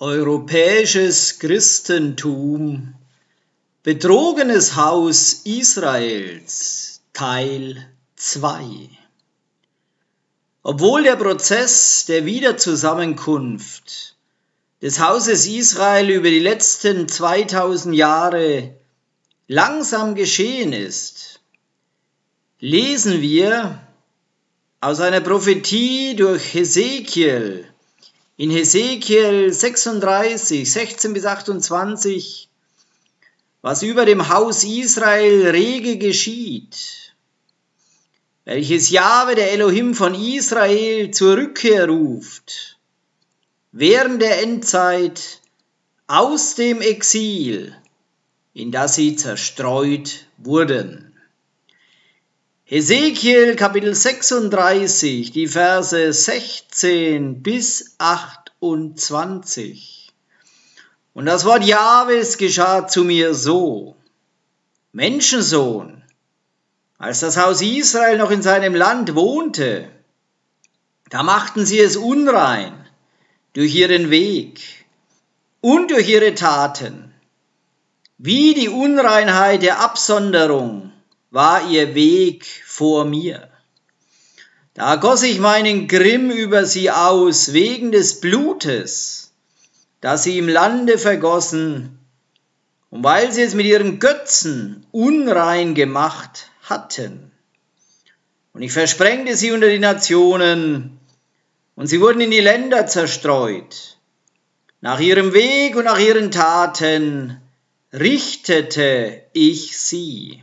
Europäisches Christentum Betrogenes Haus Israels Teil 2 Obwohl der Prozess der Wiederzusammenkunft des Hauses Israel über die letzten 2000 Jahre langsam geschehen ist, lesen wir aus einer Prophetie durch Hesekiel in Hesekiel 36, 16 bis 28, was über dem Haus Israel rege geschieht, welches Jahwe der Elohim von Israel zur Rückkehr ruft, während der Endzeit aus dem Exil, in das sie zerstreut wurden. Hesekiel Kapitel 36, die Verse 16 bis 28. Und das Wort Jahwes geschah zu mir so. Menschensohn, als das Haus Israel noch in seinem Land wohnte, da machten sie es unrein durch ihren Weg und durch ihre Taten, wie die Unreinheit der Absonderung war ihr Weg vor mir. Da goss ich meinen Grimm über sie aus wegen des Blutes, das sie im Lande vergossen, und weil sie es mit ihren Götzen unrein gemacht hatten. Und ich versprengte sie unter die Nationen, und sie wurden in die Länder zerstreut. Nach ihrem Weg und nach ihren Taten richtete ich sie.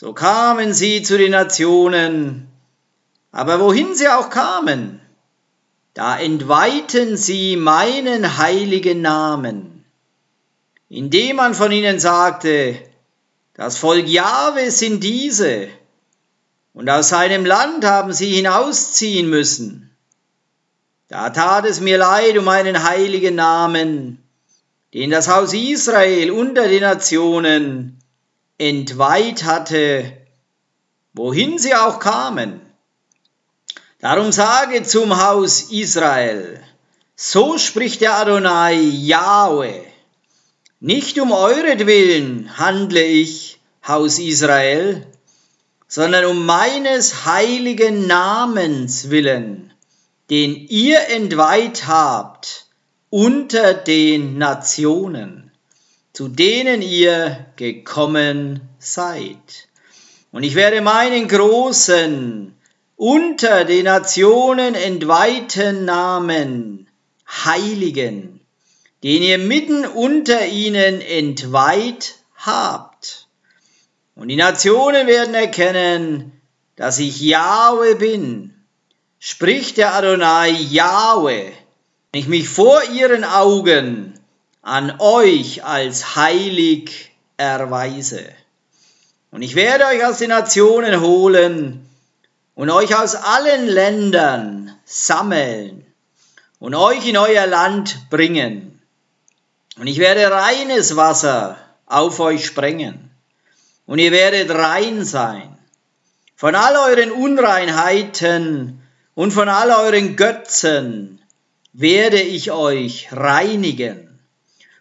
So kamen sie zu den Nationen, aber wohin sie auch kamen, da entweihten sie meinen heiligen Namen, indem man von ihnen sagte, das Volk Jahwe sind diese, und aus seinem Land haben sie hinausziehen müssen. Da tat es mir leid um meinen heiligen Namen, den das Haus Israel unter den Nationen entweiht hatte, wohin sie auch kamen. Darum sage zum Haus Israel, so spricht der Adonai Yahweh, nicht um euretwillen handle ich, Haus Israel, sondern um meines heiligen Namens willen, den ihr entweiht habt unter den Nationen zu denen ihr gekommen seid. Und ich werde meinen großen, unter den Nationen entweihten Namen heiligen, den ihr mitten unter ihnen entweiht habt. Und die Nationen werden erkennen, dass ich Jahwe bin, spricht der Adonai Jahwe, wenn ich mich vor ihren Augen an euch als heilig erweise. Und ich werde euch aus den Nationen holen und euch aus allen Ländern sammeln und euch in euer Land bringen. Und ich werde reines Wasser auf euch sprengen. Und ihr werdet rein sein. Von all euren Unreinheiten und von all euren Götzen werde ich euch reinigen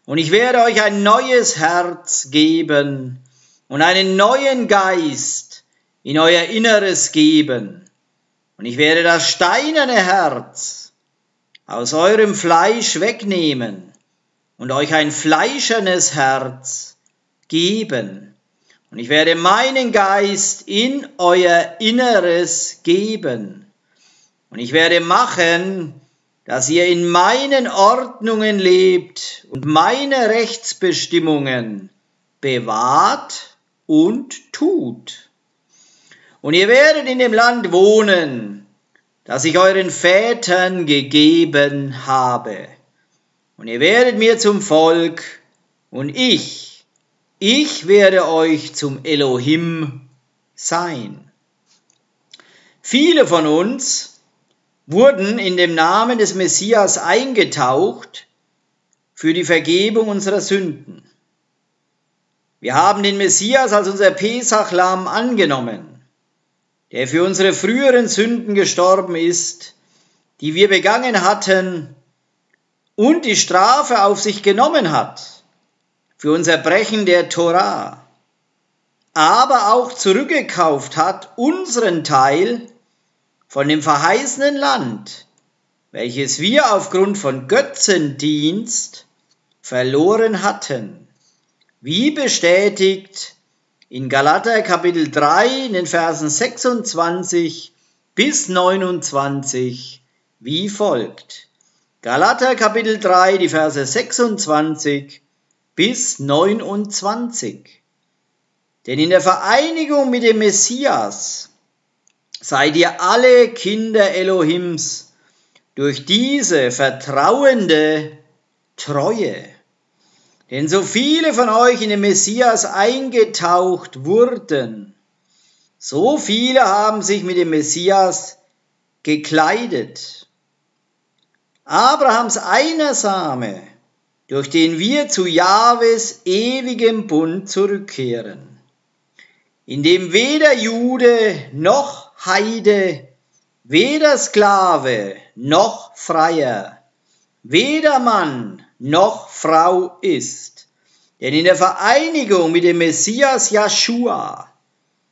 und ich werde euch ein neues Herz geben und einen neuen Geist in euer Inneres geben. Und ich werde das steinerne Herz aus eurem Fleisch wegnehmen und euch ein fleischernes Herz geben. Und ich werde meinen Geist in euer Inneres geben. Und ich werde machen, dass ihr in meinen Ordnungen lebt und meine Rechtsbestimmungen bewahrt und tut. Und ihr werdet in dem Land wohnen, das ich euren Vätern gegeben habe. Und ihr werdet mir zum Volk und ich, ich werde euch zum Elohim sein. Viele von uns wurden in dem Namen des Messias eingetaucht für die Vergebung unserer Sünden. Wir haben den Messias als unser Pesachlamm angenommen, der für unsere früheren Sünden gestorben ist, die wir begangen hatten, und die Strafe auf sich genommen hat für unser Brechen der Torah, aber auch zurückgekauft hat unseren Teil von dem verheißenen Land, welches wir aufgrund von Götzendienst verloren hatten, wie bestätigt in Galater Kapitel 3 in den Versen 26 bis 29 wie folgt. Galater Kapitel 3, die Verse 26 bis 29. Denn in der Vereinigung mit dem Messias seid ihr alle Kinder Elohims durch diese vertrauende Treue. Denn so viele von euch in den Messias eingetaucht wurden, so viele haben sich mit dem Messias gekleidet. Abrahams einer Same, durch den wir zu Jahwes ewigem Bund zurückkehren, in dem weder Jude noch Heide, weder Sklave noch Freier, weder Mann noch Frau ist. Denn in der Vereinigung mit dem Messias Joshua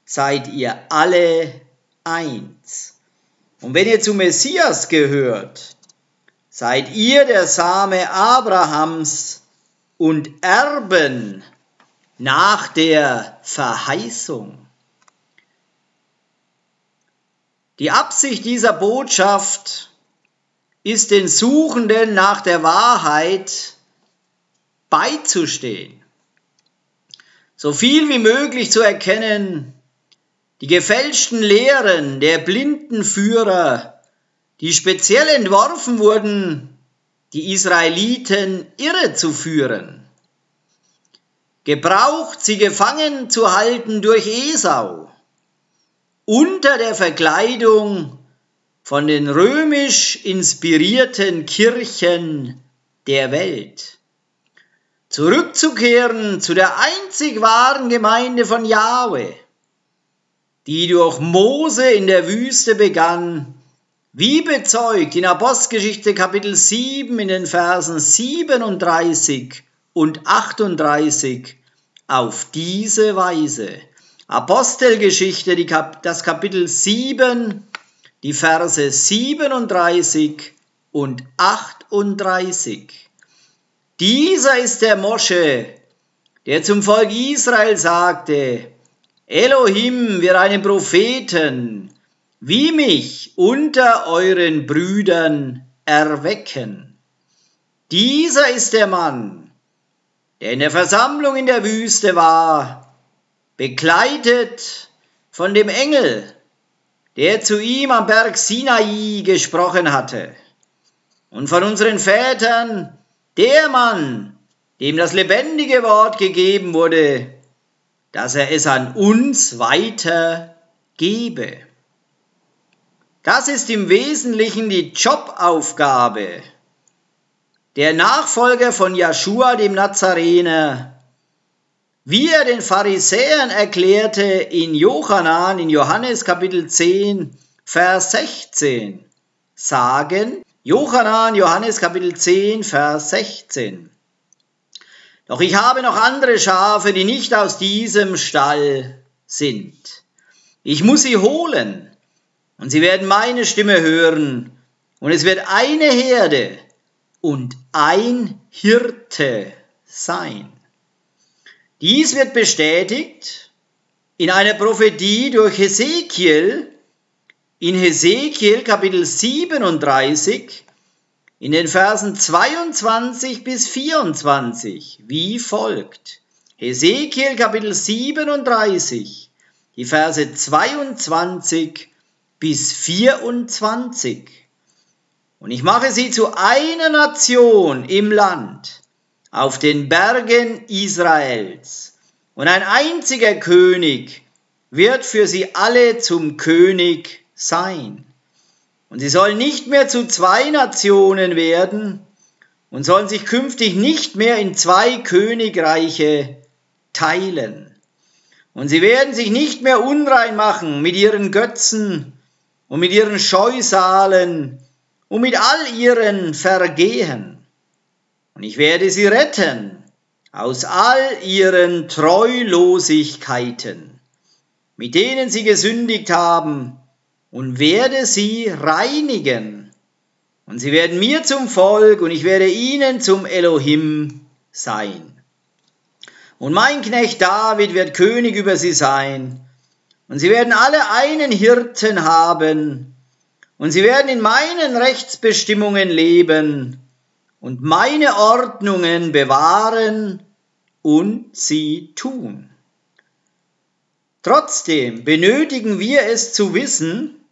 seid ihr alle eins. Und wenn ihr zum Messias gehört, seid ihr der Same Abrahams und Erben nach der Verheißung. Die Absicht dieser Botschaft ist den Suchenden nach der Wahrheit beizustehen, so viel wie möglich zu erkennen, die gefälschten Lehren der blinden Führer, die speziell entworfen wurden, die Israeliten irre zu führen, gebraucht, sie gefangen zu halten durch Esau, unter der Verkleidung von den römisch inspirierten Kirchen der Welt. Zurückzukehren zu der einzig wahren Gemeinde von Jahwe, die durch Mose in der Wüste begann, wie bezeugt in Apostelgeschichte Kapitel 7 in den Versen 37 und 38 auf diese Weise. Apostelgeschichte, das Kapitel 7 die Verse 37 und 38. Dieser ist der Mosche, der zum Volk Israel sagte, Elohim wird einen Propheten wie mich unter euren Brüdern erwecken. Dieser ist der Mann, der in der Versammlung in der Wüste war, begleitet von dem Engel, der zu ihm am Berg Sinai gesprochen hatte. Und von unseren Vätern der Mann, dem das lebendige Wort gegeben wurde, dass er es an uns weitergebe. Das ist im Wesentlichen die Jobaufgabe der Nachfolger von Joshua dem Nazarener wie er den Pharisäern erklärte in Johannan, in Johannes Kapitel 10, Vers 16, sagen, Johannan, Johannes Kapitel 10, Vers 16. Doch ich habe noch andere Schafe, die nicht aus diesem Stall sind. Ich muss sie holen, und sie werden meine Stimme hören, und es wird eine Herde und ein Hirte sein. Dies wird bestätigt in einer Prophetie durch Hesekiel, in Hesekiel Kapitel 37, in den Versen 22 bis 24, wie folgt. Hesekiel Kapitel 37, die Verse 22 bis 24. Und ich mache sie zu einer Nation im Land, auf den Bergen Israels. Und ein einziger König wird für sie alle zum König sein. Und sie sollen nicht mehr zu zwei Nationen werden und sollen sich künftig nicht mehr in zwei Königreiche teilen. Und sie werden sich nicht mehr unrein machen mit ihren Götzen und mit ihren Scheusalen und mit all ihren Vergehen und ich werde sie retten aus all ihren Treulosigkeiten, mit denen sie gesündigt haben, und werde sie reinigen. Und sie werden mir zum Volk und ich werde ihnen zum Elohim sein. Und mein Knecht David wird König über sie sein. Und sie werden alle einen Hirten haben. Und sie werden in meinen Rechtsbestimmungen leben und meine Ordnungen bewahren und sie tun. Trotzdem benötigen wir es zu wissen,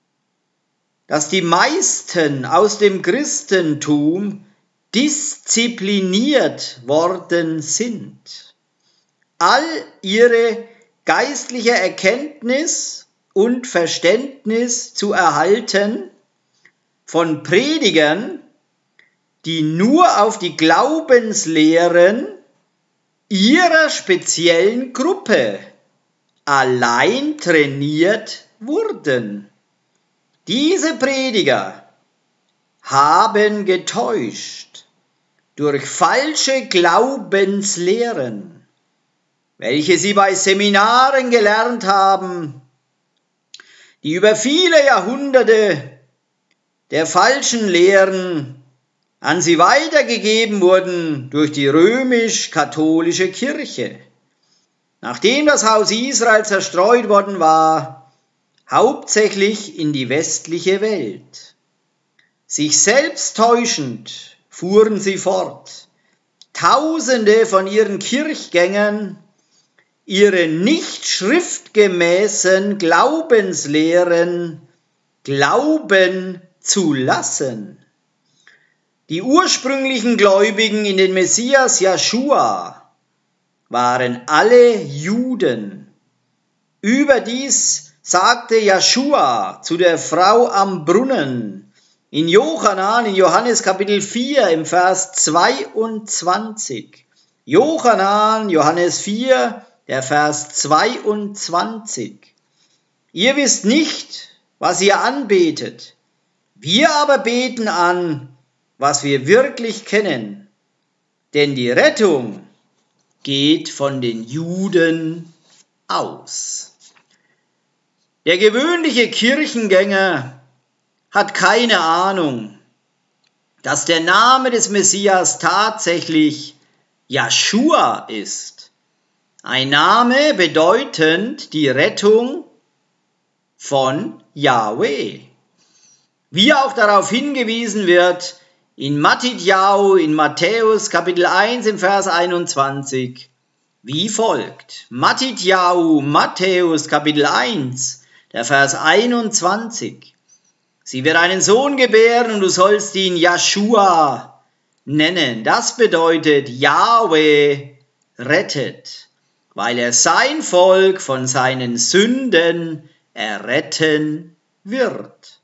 dass die meisten aus dem Christentum diszipliniert worden sind. All ihre geistliche Erkenntnis und Verständnis zu erhalten von Predigern, die nur auf die Glaubenslehren ihrer speziellen Gruppe allein trainiert wurden. Diese Prediger haben getäuscht durch falsche Glaubenslehren, welche sie bei Seminaren gelernt haben, die über viele Jahrhunderte der falschen Lehren an sie weitergegeben wurden durch die römisch-katholische Kirche. Nachdem das Haus Israel zerstreut worden war, hauptsächlich in die westliche Welt. Sich selbst täuschend fuhren sie fort, Tausende von ihren Kirchgängern ihre nicht schriftgemäßen Glaubenslehren glauben zu lassen. Die ursprünglichen Gläubigen in den Messias Joshua waren alle Juden. Überdies sagte Joshua zu der Frau am Brunnen in Johannan in Johannes Kapitel 4 im Vers 22. Johannan, Johannes 4, der Vers 22. Ihr wisst nicht, was ihr anbetet. Wir aber beten an, was wir wirklich kennen. Denn die Rettung geht von den Juden aus. Der gewöhnliche Kirchengänger hat keine Ahnung, dass der Name des Messias tatsächlich Joshua ist. Ein Name bedeutend die Rettung von Yahweh. Wie auch darauf hingewiesen wird, in Matthäus, in Matthäus Kapitel 1 im Vers 21 wie folgt. Matthäus, Matthäus Kapitel 1, der Vers 21. Sie wird einen Sohn gebären und du sollst ihn Joshua nennen. Das bedeutet Yahweh rettet, weil er sein Volk von seinen Sünden erretten wird.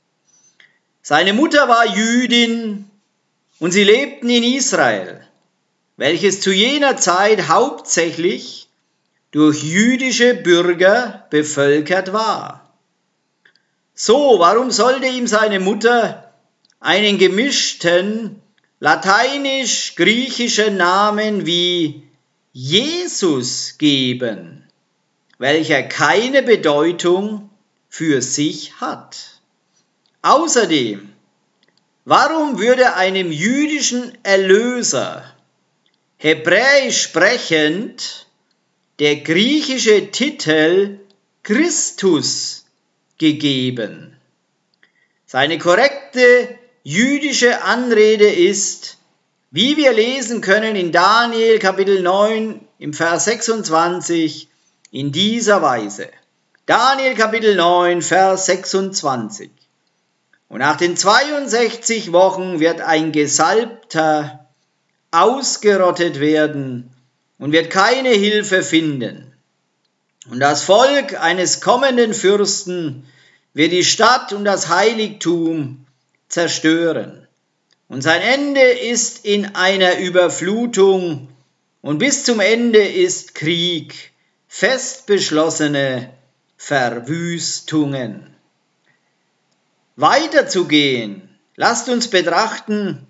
Seine Mutter war Jüdin und sie lebten in Israel, welches zu jener Zeit hauptsächlich durch jüdische Bürger bevölkert war. So, warum sollte ihm seine Mutter einen gemischten lateinisch-griechischen Namen wie Jesus geben, welcher keine Bedeutung für sich hat? Außerdem Warum würde einem jüdischen Erlöser, hebräisch sprechend, der griechische Titel Christus gegeben? Seine korrekte jüdische Anrede ist, wie wir lesen können in Daniel Kapitel 9 im Vers 26, in dieser Weise. Daniel Kapitel 9, Vers 26. Und nach den 62 Wochen wird ein Gesalbter ausgerottet werden und wird keine Hilfe finden. Und das Volk eines kommenden Fürsten wird die Stadt und das Heiligtum zerstören. Und sein Ende ist in einer Überflutung und bis zum Ende ist Krieg, fest beschlossene Verwüstungen weiterzugehen, lasst uns betrachten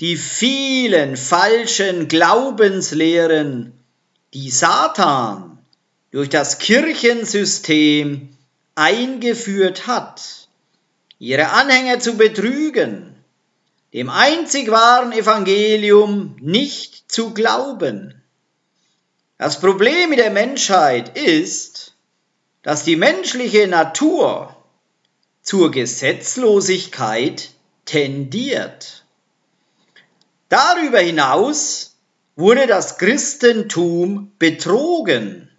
die vielen falschen Glaubenslehren, die Satan durch das Kirchensystem eingeführt hat, ihre Anhänger zu betrügen, dem einzig wahren Evangelium nicht zu glauben. Das Problem mit der Menschheit ist, dass die menschliche Natur zur Gesetzlosigkeit tendiert. Darüber hinaus wurde das Christentum betrogen,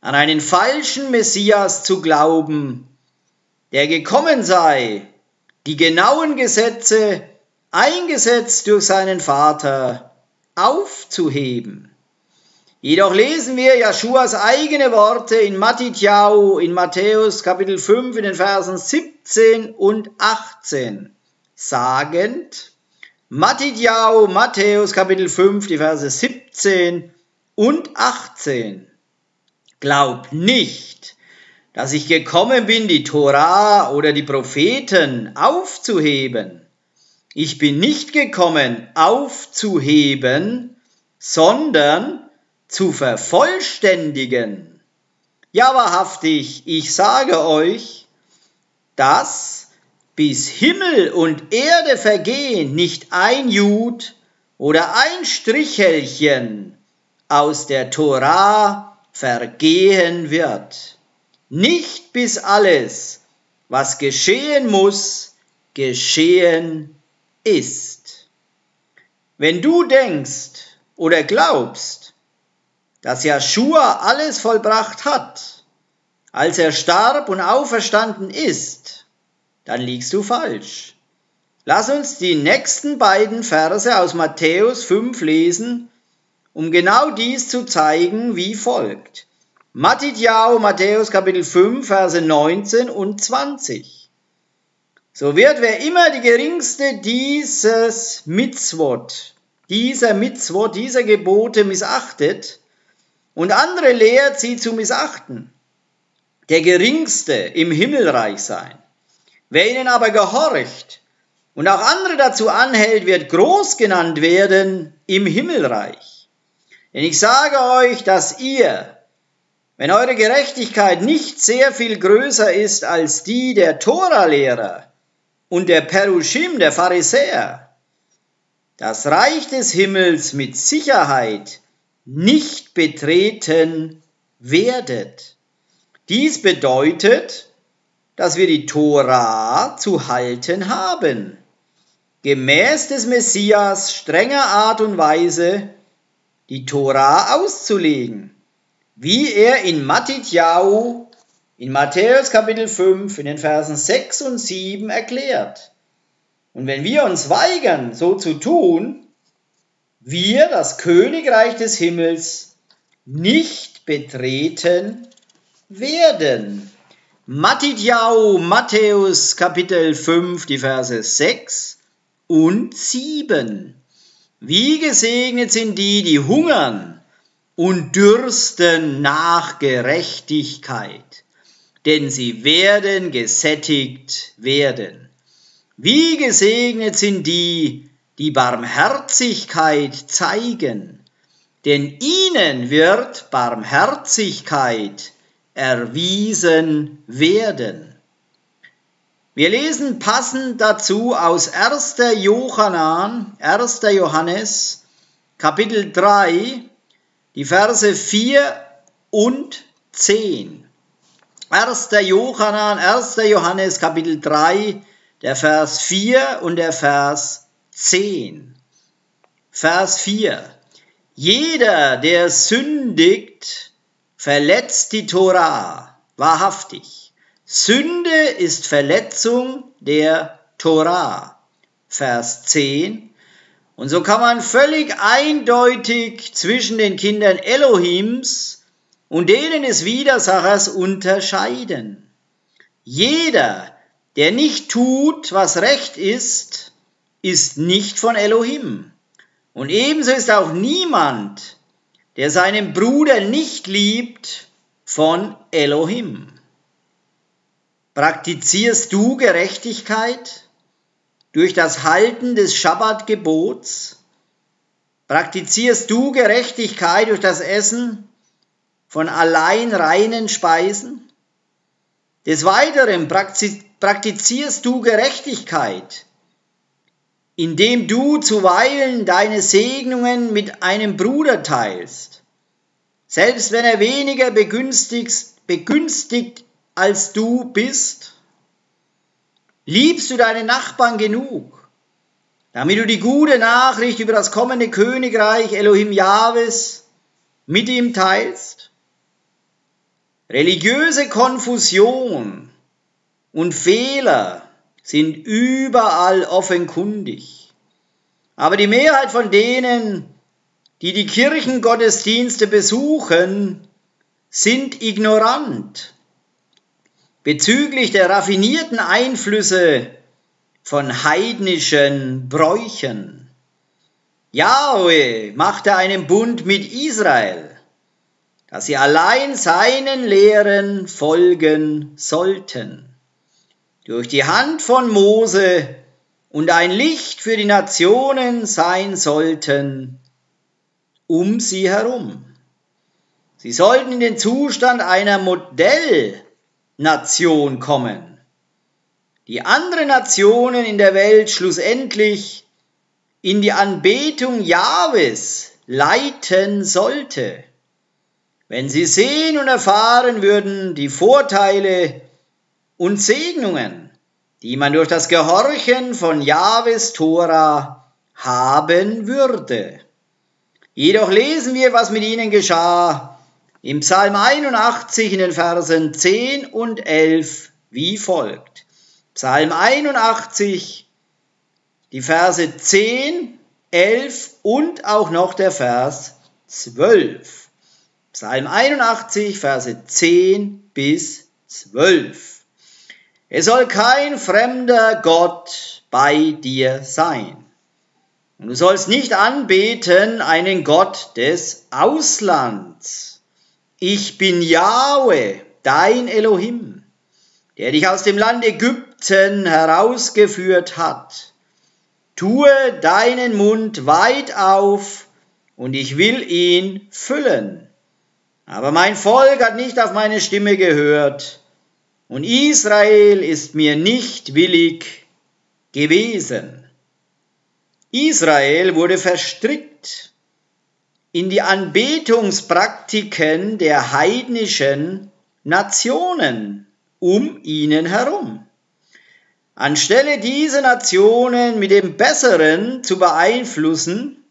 an einen falschen Messias zu glauben, der gekommen sei, die genauen Gesetze, eingesetzt durch seinen Vater, aufzuheben. Jedoch lesen wir Jeschuas eigene Worte in Matthäus, in Matthäus Kapitel 5 in den Versen 17 und 18 sagend, Matthäus, Matthäus Kapitel 5, die Verse 17 und 18. Glaubt nicht, dass ich gekommen bin, die Tora oder die Propheten aufzuheben. Ich bin nicht gekommen, aufzuheben, sondern zu vervollständigen. Ja, wahrhaftig, ich sage euch, dass bis Himmel und Erde vergehen, nicht ein Jud oder ein Strichelchen aus der Tora vergehen wird. Nicht bis alles, was geschehen muss, geschehen ist. Wenn du denkst oder glaubst, dass Joshua alles vollbracht hat, als er starb und auferstanden ist, dann liegst du falsch. Lass uns die nächsten beiden Verse aus Matthäus 5 lesen, um genau dies zu zeigen, wie folgt. Matthäus, Matthäus Kapitel 5, Verse 19 und 20. So wird wer immer die geringste dieses Mitzwort, dieser Mitzwort, dieser Gebote missachtet und andere lehrt, sie zu missachten, der geringste im Himmelreich sein. Wer ihnen aber gehorcht und auch andere dazu anhält, wird groß genannt werden im Himmelreich. Denn ich sage euch, dass ihr, wenn eure Gerechtigkeit nicht sehr viel größer ist als die der Toralehrer und der Perushim, der Pharisäer, das Reich des Himmels mit Sicherheit nicht betreten werdet. Dies bedeutet, dass wir die Tora zu halten haben, gemäß des Messias strenger Art und Weise die Tora auszulegen wie er in Matthäus, in Matthäus Kapitel 5, in den Versen 6 und 7 erklärt. Und wenn wir uns weigern, so zu tun, wir das Königreich des Himmels nicht betreten werden. Matthäus, Matthäus Kapitel 5, die Verse 6 und 7. Wie gesegnet sind die, die hungern und dürsten nach Gerechtigkeit, denn sie werden gesättigt werden. Wie gesegnet sind die, die Barmherzigkeit zeigen, denn ihnen wird Barmherzigkeit erwiesen werden. Wir lesen passend dazu aus 1. Johannan, 1. Johannes, Kapitel 3, die Verse 4 und 10. 1. Johannan, 1. Johannes Kapitel 3, der Vers 4 und der Vers 10. Vers 4. Jeder, der sündigt, verletzt die Tora, wahrhaftig. Sünde ist Verletzung der Tora. Vers 10. Und so kann man völlig eindeutig zwischen den Kindern Elohims und denen des Widersachers unterscheiden. Jeder, der nicht tut, was recht ist, ist nicht von Elohim. Und ebenso ist auch niemand, der seinen Bruder nicht liebt, von Elohim. Praktizierst du Gerechtigkeit? durch das Halten des Schabbatgebots? Praktizierst du Gerechtigkeit durch das Essen von allein reinen Speisen? Des Weiteren praktizierst du Gerechtigkeit, indem du zuweilen deine Segnungen mit einem Bruder teilst, selbst wenn er weniger begünstigt, als du bist? Liebst du deine Nachbarn genug, damit du die gute Nachricht über das kommende Königreich Elohim Jahwes mit ihm teilst? Religiöse Konfusion und Fehler sind überall offenkundig. Aber die Mehrheit von denen, die die Kirchengottesdienste besuchen, sind ignorant bezüglich der raffinierten Einflüsse von heidnischen Bräuchen. Yahweh machte einen Bund mit Israel, dass sie allein seinen Lehren folgen sollten durch die Hand von Mose und ein Licht für die Nationen sein sollten um sie herum. Sie sollten in den Zustand einer Modellnation kommen, die andere Nationen in der Welt schlussendlich in die Anbetung Jahwes leiten sollte. Wenn sie sehen und erfahren würden die Vorteile und Segnungen, die man durch das Gehorchen von Jahwes Tora haben würde. Jedoch lesen wir, was mit ihnen geschah im Psalm 81 in den Versen 10 und 11 wie folgt. Psalm 81, die Verse 10, 11 und auch noch der Vers 12. Psalm 81, Verse 10 bis 12. Es soll kein fremder Gott bei dir sein. Und du sollst nicht anbeten einen Gott des Auslands. Ich bin Yahweh, dein Elohim, der dich aus dem Land Ägypten herausgeführt hat. Tue deinen Mund weit auf, und ich will ihn füllen. Aber mein Volk hat nicht auf meine Stimme gehört und Israel ist mir nicht willig gewesen. Israel wurde verstrickt in die Anbetungspraktiken der heidnischen Nationen um ihnen herum. Anstelle diese Nationen mit dem Besseren zu beeinflussen,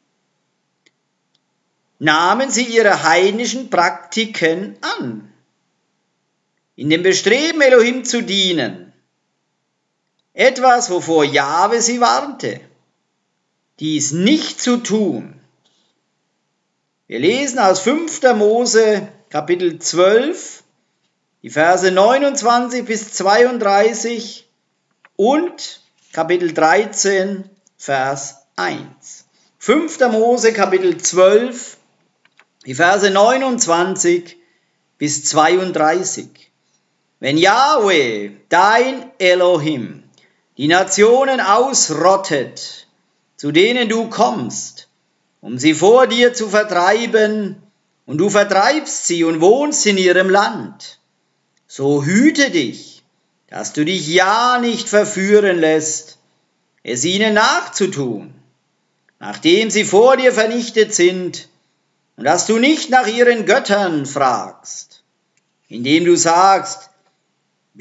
nahmen sie ihre heidnischen Praktiken an in dem Bestreben, Elohim zu dienen. Etwas, wovor Jahwe sie warnte, dies nicht zu tun. Wir lesen aus 5. Mose Kapitel 12, die Verse 29 bis 32 und Kapitel 13, Vers 1. 5. Mose Kapitel 12, die Verse 29 bis 32. Wenn Yahweh, dein Elohim, die Nationen ausrottet, zu denen du kommst, um sie vor dir zu vertreiben, und du vertreibst sie und wohnst in ihrem Land, so hüte dich, dass du dich ja nicht verführen lässt, es ihnen nachzutun, nachdem sie vor dir vernichtet sind, und dass du nicht nach ihren Göttern fragst, indem du sagst,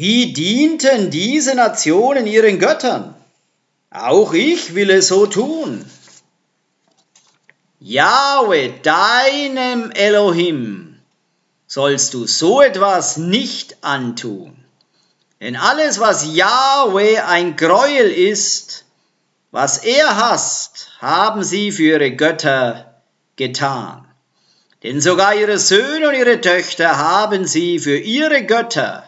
wie dienten diese Nationen ihren Göttern? Auch ich will es so tun. Jahwe, deinem Elohim, sollst du so etwas nicht antun. Denn alles, was Jahwe ein Gräuel ist, was er hasst, haben sie für ihre Götter getan. Denn sogar ihre Söhne und ihre Töchter haben sie für ihre Götter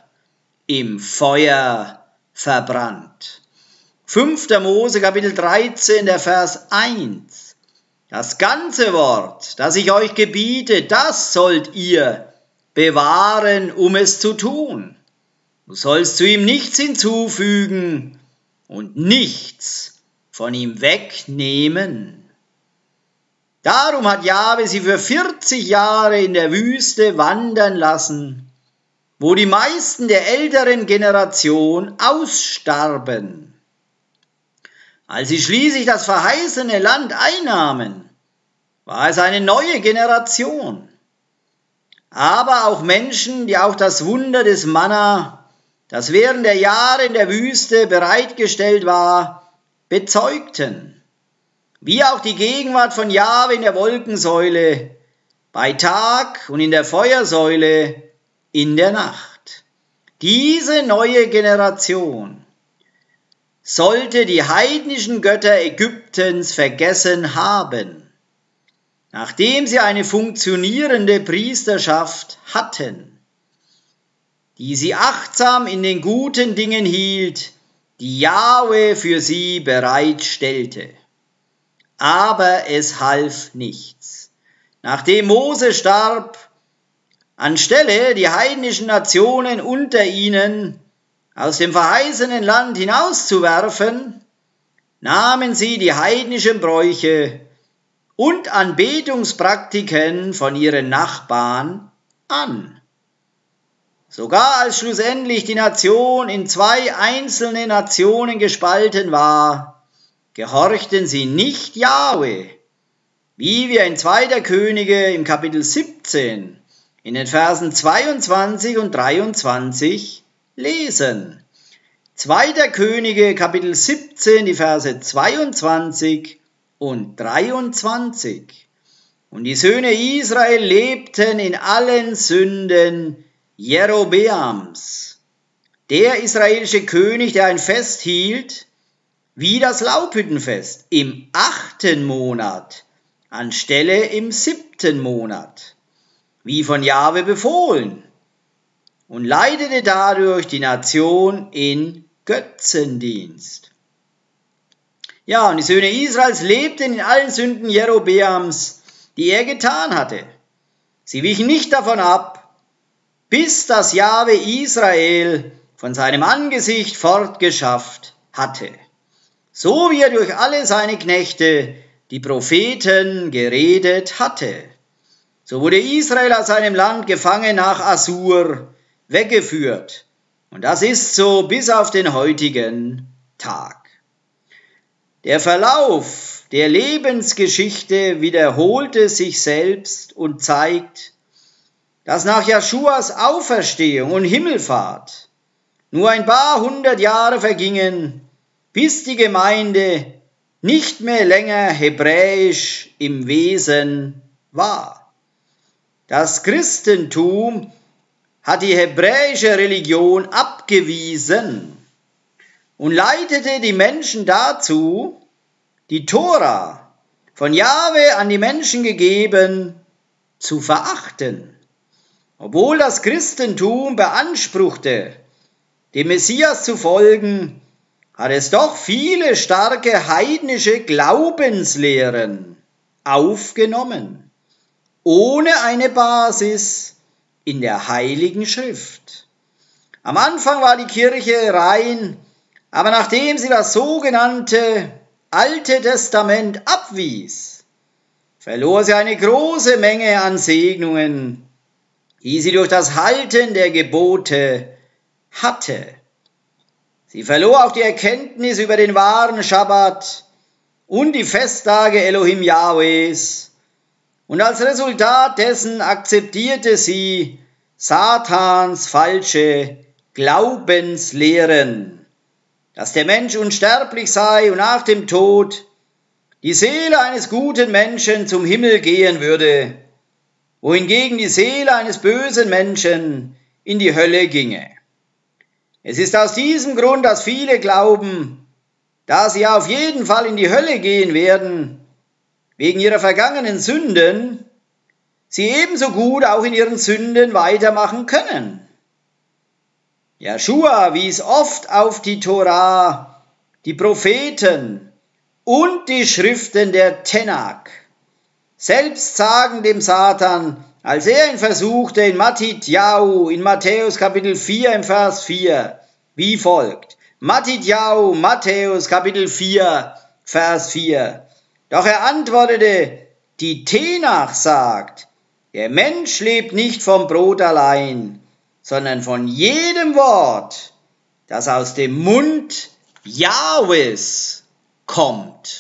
im Feuer verbrannt. 5. Mose Kapitel 13, der Vers 1. Das ganze Wort, das ich euch gebiete, das sollt ihr bewahren, um es zu tun. Du sollst zu ihm nichts hinzufügen und nichts von ihm wegnehmen. Darum hat Jahwe sie für 40 Jahre in der Wüste wandern lassen, wo die meisten der älteren Generation ausstarben. Als sie schließlich das verheißene Land einnahmen, war es eine neue Generation. Aber auch Menschen, die auch das Wunder des Manna, das während der Jahre in der Wüste bereitgestellt war, bezeugten. Wie auch die Gegenwart von Jahwe in der Wolkensäule, bei Tag und in der Feuersäule in der Nacht. Diese neue Generation sollte die heidnischen Götter Ägyptens vergessen haben, nachdem sie eine funktionierende Priesterschaft hatten, die sie achtsam in den guten Dingen hielt, die Jahwe für sie bereitstellte. Aber es half nichts. Nachdem Mose starb, anstelle die heidnischen Nationen unter ihnen aus dem verheißenen Land hinauszuwerfen, nahmen sie die heidnischen Bräuche und Anbetungspraktiken von ihren Nachbarn an. Sogar als schlussendlich die Nation in zwei einzelne Nationen gespalten war, gehorchten sie nicht Jahwe, wie wir in 2. Könige im Kapitel 17 in den Versen 22 und 23 lesen. 2. Könige Kapitel 17, die Verse 22 und 23. Und die Söhne Israel lebten in allen Sünden Jerobeams, der israelische König, der ein Fest hielt, wie das Laubhüttenfest, im achten Monat, anstelle im siebten Monat, wie von Jahwe befohlen und leitete dadurch die Nation in Götzendienst. Ja, und die Söhne Israels lebten in allen Sünden Jerobeams, die er getan hatte. Sie wichen nicht davon ab, bis das Jahwe Israel von seinem Angesicht fortgeschafft hatte. So wie er durch alle seine Knechte, die Propheten, geredet hatte. So wurde Israel aus seinem Land gefangen nach Assur, weggeführt. Und das ist so bis auf den heutigen Tag. Der Verlauf der Lebensgeschichte wiederholte sich selbst und zeigt, dass nach Jeschuas Auferstehung und Himmelfahrt nur ein paar hundert Jahre vergingen, bis die Gemeinde nicht mehr länger hebräisch im Wesen war. Das Christentum hat die hebräische Religion abgewiesen und leitete die Menschen dazu, die Tora von Jahwe an die Menschen gegeben, zu verachten. Obwohl das Christentum beanspruchte, dem Messias zu folgen, hat es doch viele starke heidnische Glaubenslehren aufgenommen, ohne eine Basis in der Heiligen Schrift. Am Anfang war die Kirche rein, aber nachdem sie das sogenannte Alte Testament abwies, verlor sie eine große Menge an Segnungen, die sie durch das Halten der Gebote hatte. Sie verlor auch die Erkenntnis über den wahren Schabbat und die Festtage Elohim Yahwehs und als Resultat dessen akzeptierte sie Satans falsche Glaubenslehren, dass der Mensch unsterblich sei und nach dem Tod die Seele eines guten Menschen zum Himmel gehen würde, wohingegen die Seele eines bösen Menschen in die Hölle ginge. Es ist aus diesem Grund, dass viele glauben, da sie auf jeden Fall in die Hölle gehen werden, wegen ihrer vergangenen Sünden, sie ebenso gut auch in ihren Sünden weitermachen können. Joshua wies oft auf die Torah, die Propheten und die Schriften der Tenak. Selbst sagen dem Satan, als er ihn versuchte in Matityahu, in Matthäus Kapitel 4 im Vers 4, wie folgt. Matityahu, Matthäus Kapitel 4, Vers 4. Doch er antwortete, die Tenach sagt, der Mensch lebt nicht vom Brot allein, sondern von jedem Wort, das aus dem Mund Jahwes kommt.